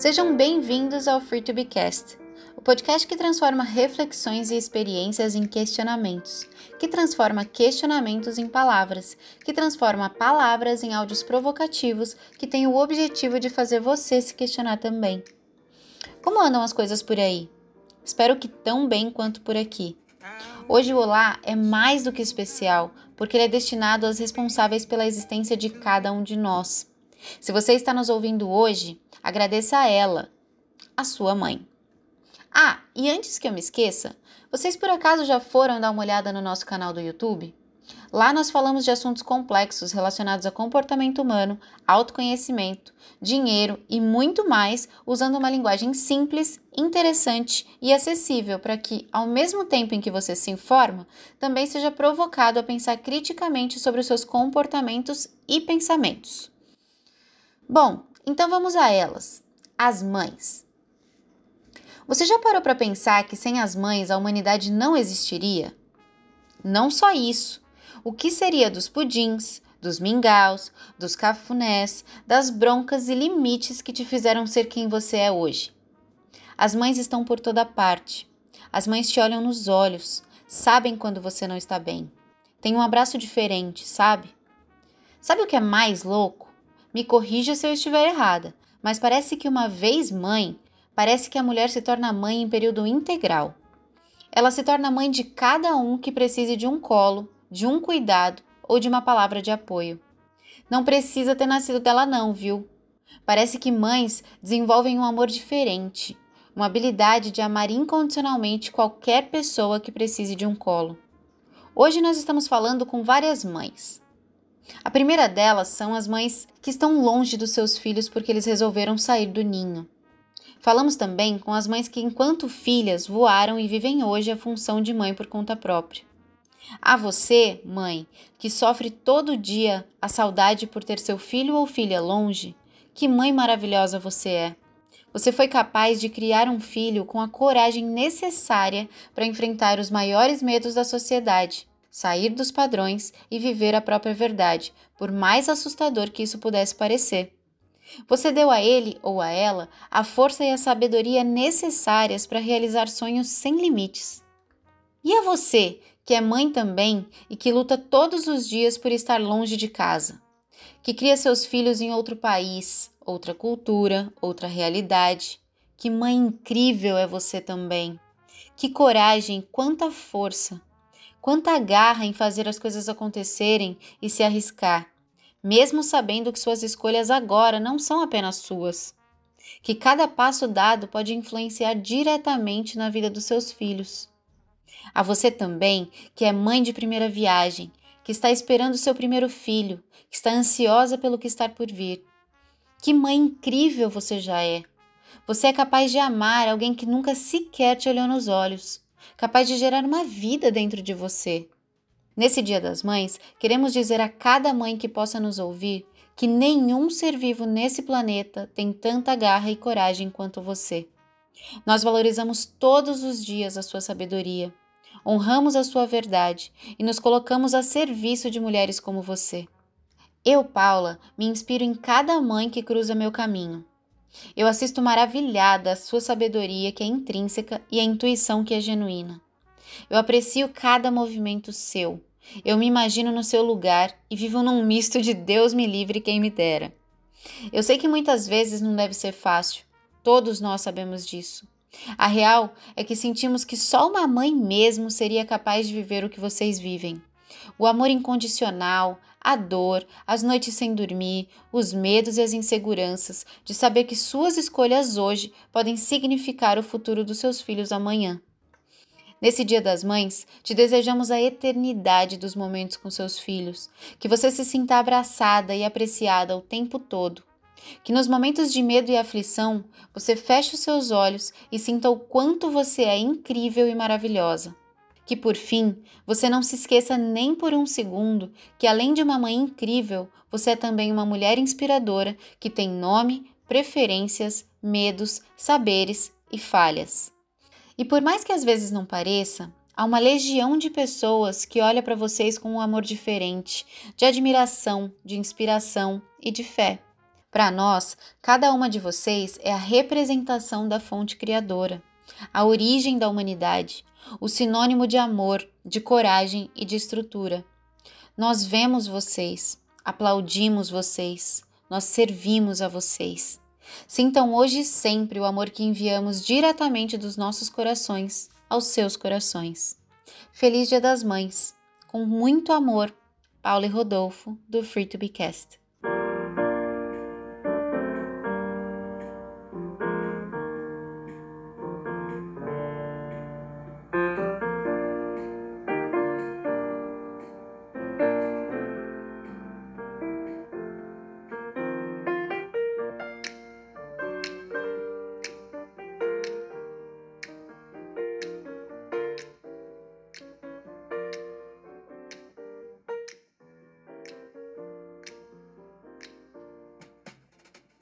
Sejam bem-vindos ao Free to Be Cast, o podcast que transforma reflexões e experiências em questionamentos, que transforma questionamentos em palavras, que transforma palavras em áudios provocativos que têm o objetivo de fazer você se questionar também. Como andam as coisas por aí? Espero que tão bem quanto por aqui. Hoje o Olá é mais do que especial, porque ele é destinado aos responsáveis pela existência de cada um de nós. Se você está nos ouvindo hoje, agradeça a ela, a sua mãe. Ah, e antes que eu me esqueça, vocês por acaso já foram dar uma olhada no nosso canal do YouTube? Lá nós falamos de assuntos complexos relacionados a comportamento humano, autoconhecimento, dinheiro e muito mais, usando uma linguagem simples, interessante e acessível para que, ao mesmo tempo em que você se informa, também seja provocado a pensar criticamente sobre os seus comportamentos e pensamentos. Bom, então vamos a elas. As mães. Você já parou para pensar que sem as mães a humanidade não existiria? Não só isso. O que seria dos pudins, dos mingaus, dos cafunés, das broncas e limites que te fizeram ser quem você é hoje? As mães estão por toda parte. As mães te olham nos olhos, sabem quando você não está bem. Tem um abraço diferente, sabe? Sabe o que é mais louco? Me corrija se eu estiver errada, mas parece que uma vez mãe, parece que a mulher se torna mãe em período integral. Ela se torna mãe de cada um que precise de um colo, de um cuidado ou de uma palavra de apoio. Não precisa ter nascido dela, não, viu? Parece que mães desenvolvem um amor diferente, uma habilidade de amar incondicionalmente qualquer pessoa que precise de um colo. Hoje nós estamos falando com várias mães. A primeira delas são as mães que estão longe dos seus filhos porque eles resolveram sair do ninho. Falamos também com as mães que, enquanto filhas, voaram e vivem hoje a função de mãe por conta própria. A você, mãe, que sofre todo dia a saudade por ter seu filho ou filha longe, que mãe maravilhosa você é! Você foi capaz de criar um filho com a coragem necessária para enfrentar os maiores medos da sociedade sair dos padrões e viver a própria verdade, por mais assustador que isso pudesse parecer. Você deu a ele ou a ela a força e a sabedoria necessárias para realizar sonhos sem limites. E a você, que é mãe também e que luta todos os dias por estar longe de casa, que cria seus filhos em outro país, outra cultura, outra realidade. Que mãe incrível é você também! Que coragem, quanta força! Quanta garra em fazer as coisas acontecerem e se arriscar, mesmo sabendo que suas escolhas agora não são apenas suas. Que cada passo dado pode influenciar diretamente na vida dos seus filhos. A você também, que é mãe de primeira viagem, que está esperando seu primeiro filho, que está ansiosa pelo que está por vir. Que mãe incrível você já é! Você é capaz de amar alguém que nunca sequer te olhou nos olhos capaz de gerar uma vida dentro de você. Nesse Dia das Mães, queremos dizer a cada mãe que possa nos ouvir que nenhum ser vivo nesse planeta tem tanta garra e coragem quanto você. Nós valorizamos todos os dias a sua sabedoria, honramos a sua verdade e nos colocamos a serviço de mulheres como você. Eu, Paula, me inspiro em cada mãe que cruza meu caminho. Eu assisto maravilhada a sua sabedoria que é intrínseca e a intuição que é genuína. Eu aprecio cada movimento seu. Eu me imagino no seu lugar e vivo num misto de Deus me livre quem me dera. Eu sei que muitas vezes não deve ser fácil. Todos nós sabemos disso. A real é que sentimos que só uma mãe mesmo seria capaz de viver o que vocês vivem. O amor incondicional, a dor, as noites sem dormir, os medos e as inseguranças de saber que suas escolhas hoje podem significar o futuro dos seus filhos amanhã. Nesse Dia das Mães, te desejamos a eternidade dos momentos com seus filhos, que você se sinta abraçada e apreciada o tempo todo. Que nos momentos de medo e aflição, você feche os seus olhos e sinta o quanto você é incrível e maravilhosa. Que por fim, você não se esqueça nem por um segundo que, além de uma mãe incrível, você é também uma mulher inspiradora que tem nome, preferências, medos, saberes e falhas. E por mais que às vezes não pareça, há uma legião de pessoas que olha para vocês com um amor diferente, de admiração, de inspiração e de fé. Para nós, cada uma de vocês é a representação da fonte criadora, a origem da humanidade, o sinônimo de amor, de coragem e de estrutura. Nós vemos vocês, aplaudimos vocês, nós servimos a vocês. Sintam hoje e sempre o amor que enviamos diretamente dos nossos corações aos seus corações. Feliz Dia das Mães! Com muito amor, Paulo e Rodolfo, do Free to Be Cast.